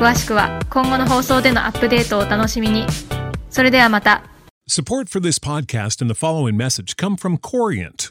詳しくは今後の放送でのアップデートをお楽しみに。それではまた。Support for this podcast and the following message come from Corient.